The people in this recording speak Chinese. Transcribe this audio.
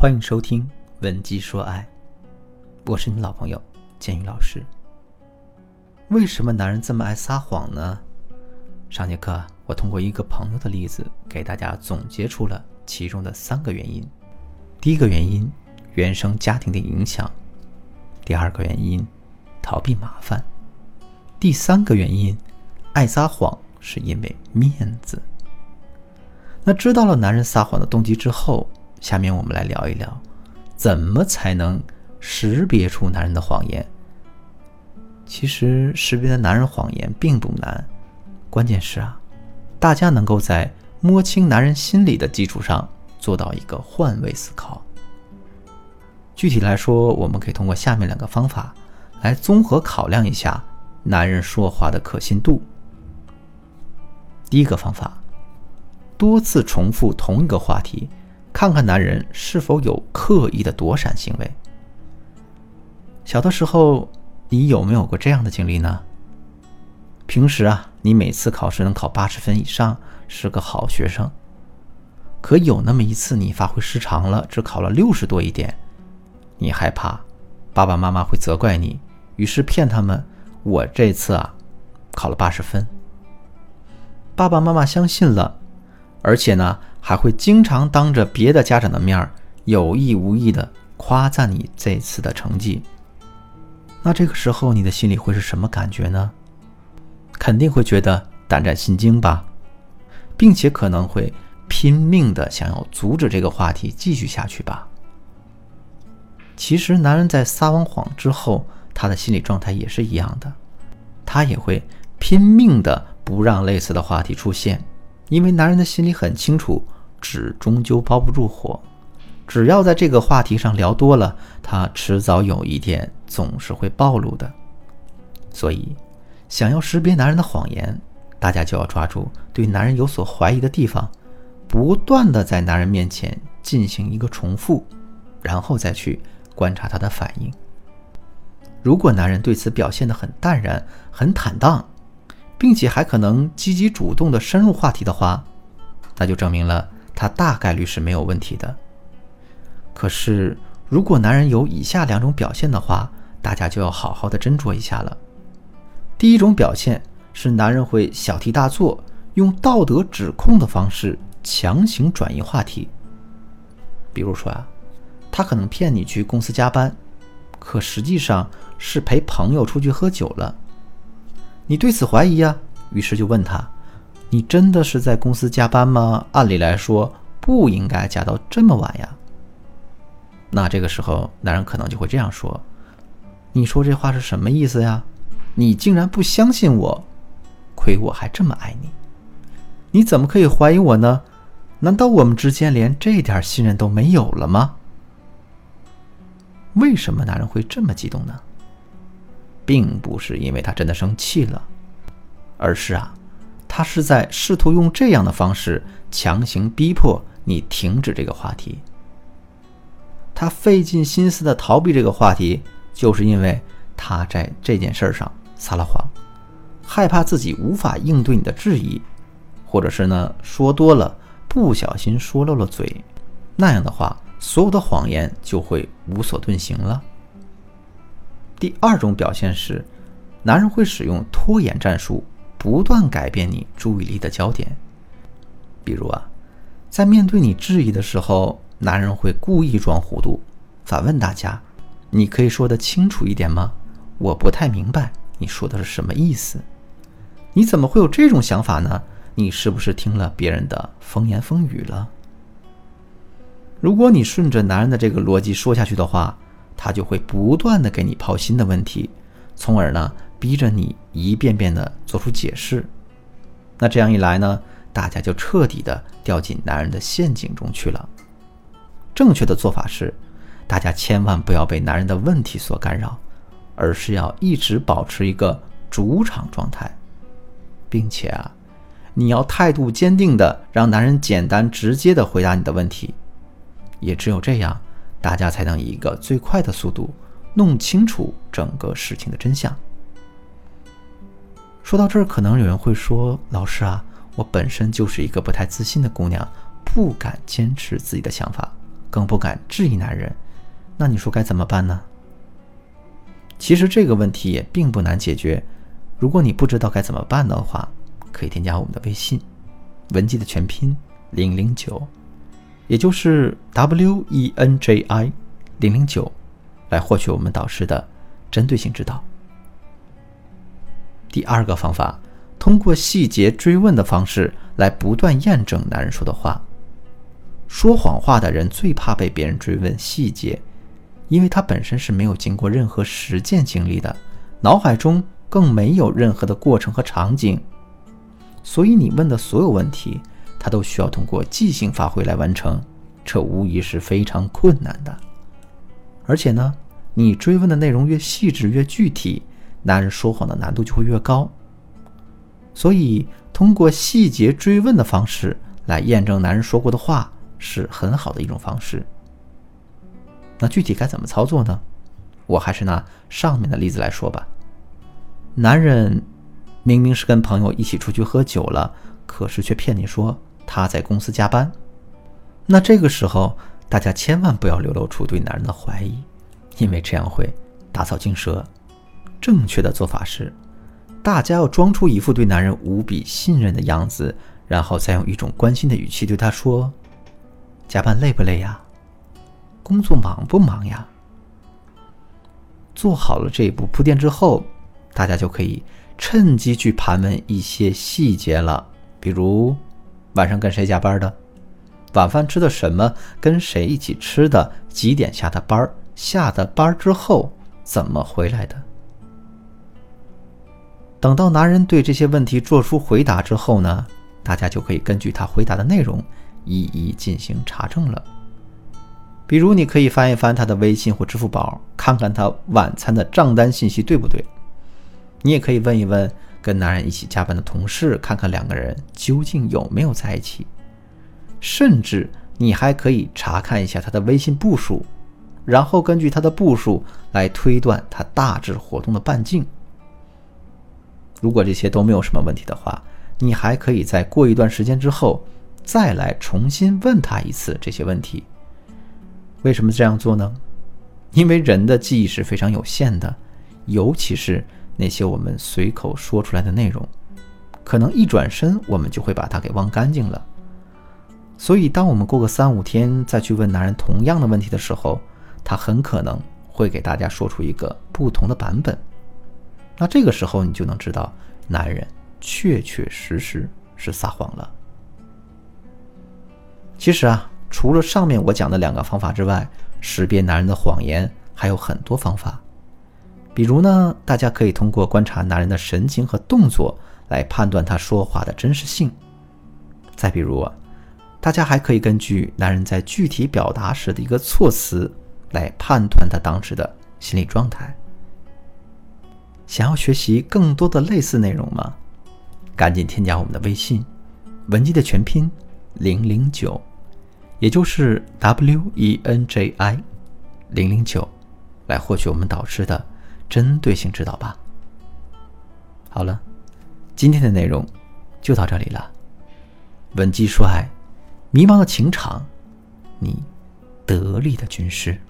欢迎收听《文姬说爱》，我是你老朋友建宇老师。为什么男人这么爱撒谎呢？上节课我通过一个朋友的例子，给大家总结出了其中的三个原因。第一个原因，原生家庭的影响；第二个原因，逃避麻烦；第三个原因，爱撒谎是因为面子。那知道了男人撒谎的动机之后，下面我们来聊一聊，怎么才能识别出男人的谎言。其实识别的男人谎言并不难，关键是啊，大家能够在摸清男人心理的基础上做到一个换位思考。具体来说，我们可以通过下面两个方法来综合考量一下男人说话的可信度。第一个方法，多次重复同一个话题。看看男人是否有刻意的躲闪行为。小的时候，你有没有过这样的经历呢？平时啊，你每次考试能考八十分以上，是个好学生。可有那么一次，你发挥失常了，只考了六十多一点，你害怕爸爸妈妈会责怪你，于是骗他们：“我这次啊，考了八十分。”爸爸妈妈相信了，而且呢。还会经常当着别的家长的面儿，有意无意的夸赞你这次的成绩。那这个时候你的心里会是什么感觉呢？肯定会觉得胆战心惊吧，并且可能会拼命的想要阻止这个话题继续下去吧。其实男人在撒完谎之后，他的心理状态也是一样的，他也会拼命的不让类似的话题出现。因为男人的心里很清楚，纸终究包不住火，只要在这个话题上聊多了，他迟早有一天总是会暴露的。所以，想要识别男人的谎言，大家就要抓住对男人有所怀疑的地方，不断的在男人面前进行一个重复，然后再去观察他的反应。如果男人对此表现得很淡然、很坦荡，并且还可能积极主动的深入话题的话，那就证明了他大概率是没有问题的。可是，如果男人有以下两种表现的话，大家就要好好的斟酌一下了。第一种表现是男人会小题大做，用道德指控的方式强行转移话题。比如说啊，他可能骗你去公司加班，可实际上是陪朋友出去喝酒了。你对此怀疑呀？于是就问他：“你真的是在公司加班吗？按理来说不应该加到这么晚呀。”那这个时候，男人可能就会这样说：“你说这话是什么意思呀？你竟然不相信我？亏我还这么爱你，你怎么可以怀疑我呢？难道我们之间连这点信任都没有了吗？”为什么男人会这么激动呢？并不是因为他真的生气了，而是啊，他是在试图用这样的方式强行逼迫你停止这个话题。他费尽心思的逃避这个话题，就是因为他在这件事上撒了谎，害怕自己无法应对你的质疑，或者是呢说多了不小心说漏了嘴，那样的话，所有的谎言就会无所遁形了。第二种表现是，男人会使用拖延战术，不断改变你注意力的焦点。比如啊，在面对你质疑的时候，男人会故意装糊涂，反问大家：“你可以说得清楚一点吗？我不太明白你说的是什么意思。你怎么会有这种想法呢？你是不是听了别人的风言风语了？”如果你顺着男人的这个逻辑说下去的话，他就会不断的给你抛新的问题，从而呢逼着你一遍遍的做出解释。那这样一来呢，大家就彻底的掉进男人的陷阱中去了。正确的做法是，大家千万不要被男人的问题所干扰，而是要一直保持一个主场状态，并且啊，你要态度坚定的让男人简单直接的回答你的问题。也只有这样。大家才能以一个最快的速度弄清楚整个事情的真相。说到这儿，可能有人会说：“老师啊，我本身就是一个不太自信的姑娘，不敢坚持自己的想法。更不敢质疑男人，那你说该怎么办呢？其实这个问题也并不难解决。如果你不知道该怎么办的话，可以添加我们的微信“文姬”的全拼零零九，也就是 W E N J I 零零九，来获取我们导师的针对性指导。第二个方法，通过细节追问的方式来不断验证男人说的话。说谎话的人最怕被别人追问细节。因为他本身是没有经过任何实践经历的，脑海中更没有任何的过程和场景，所以你问的所有问题，他都需要通过即兴发挥来完成，这无疑是非常困难的。而且呢，你追问的内容越细致越具体，男人说谎的难度就会越高。所以，通过细节追问的方式来验证男人说过的话，是很好的一种方式。那具体该怎么操作呢？我还是拿上面的例子来说吧。男人明明是跟朋友一起出去喝酒了，可是却骗你说他在公司加班。那这个时候，大家千万不要流露出对男人的怀疑，因为这样会打草惊蛇。正确的做法是，大家要装出一副对男人无比信任的样子，然后再用一种关心的语气对他说：“加班累不累呀？”工作忙不忙呀？做好了这一步铺垫之后，大家就可以趁机去盘问一些细节了，比如晚上跟谁加班的，晚饭吃的什么，跟谁一起吃的，几点下的班，下的班之后怎么回来的。等到男人对这些问题做出回答之后呢，大家就可以根据他回答的内容一一进行查证了。比如，你可以翻一翻他的微信或支付宝，看看他晚餐的账单信息对不对。你也可以问一问跟男人一起加班的同事，看看两个人究竟有没有在一起。甚至，你还可以查看一下他的微信步数，然后根据他的步数来推断他大致活动的半径。如果这些都没有什么问题的话，你还可以在过一段时间之后，再来重新问他一次这些问题。为什么这样做呢？因为人的记忆是非常有限的，尤其是那些我们随口说出来的内容，可能一转身我们就会把它给忘干净了。所以，当我们过个三五天再去问男人同样的问题的时候，他很可能会给大家说出一个不同的版本。那这个时候，你就能知道男人确确实实是撒谎了。其实啊。除了上面我讲的两个方法之外，识别男人的谎言还有很多方法。比如呢，大家可以通过观察男人的神情和动作来判断他说话的真实性。再比如，大家还可以根据男人在具体表达时的一个措辞来判断他当时的心理状态。想要学习更多的类似内容吗？赶紧添加我们的微信，文姬的全拼零零九。也就是 W E N J I 零零九，来获取我们导师的针对性指导吧。好了，今天的内容就到这里了。文姬说爱，迷茫的情场，你得力的军师。